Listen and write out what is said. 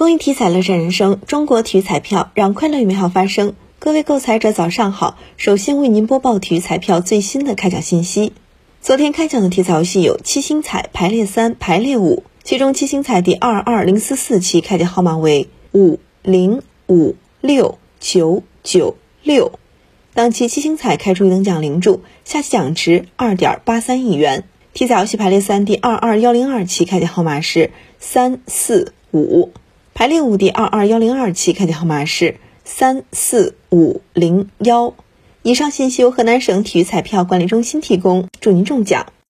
公益体彩乐善人生，中国体育彩票让快乐与美好发生。各位购彩者早上好，首先为您播报体育彩票最新的开奖信息。昨天开奖的体彩游戏有七星彩排列三、排列五，其中七星彩第二二零四四期开奖号码为五零五六九九六，当期七星彩开出一等奖零注，下期奖池二点八三亿元。体彩游戏排列三第二二幺零二期开奖号码是三四五。排列五第二二幺零二期开奖号码是三四五零幺。以上信息由河南省体育彩票管理中心提供，祝您中奖。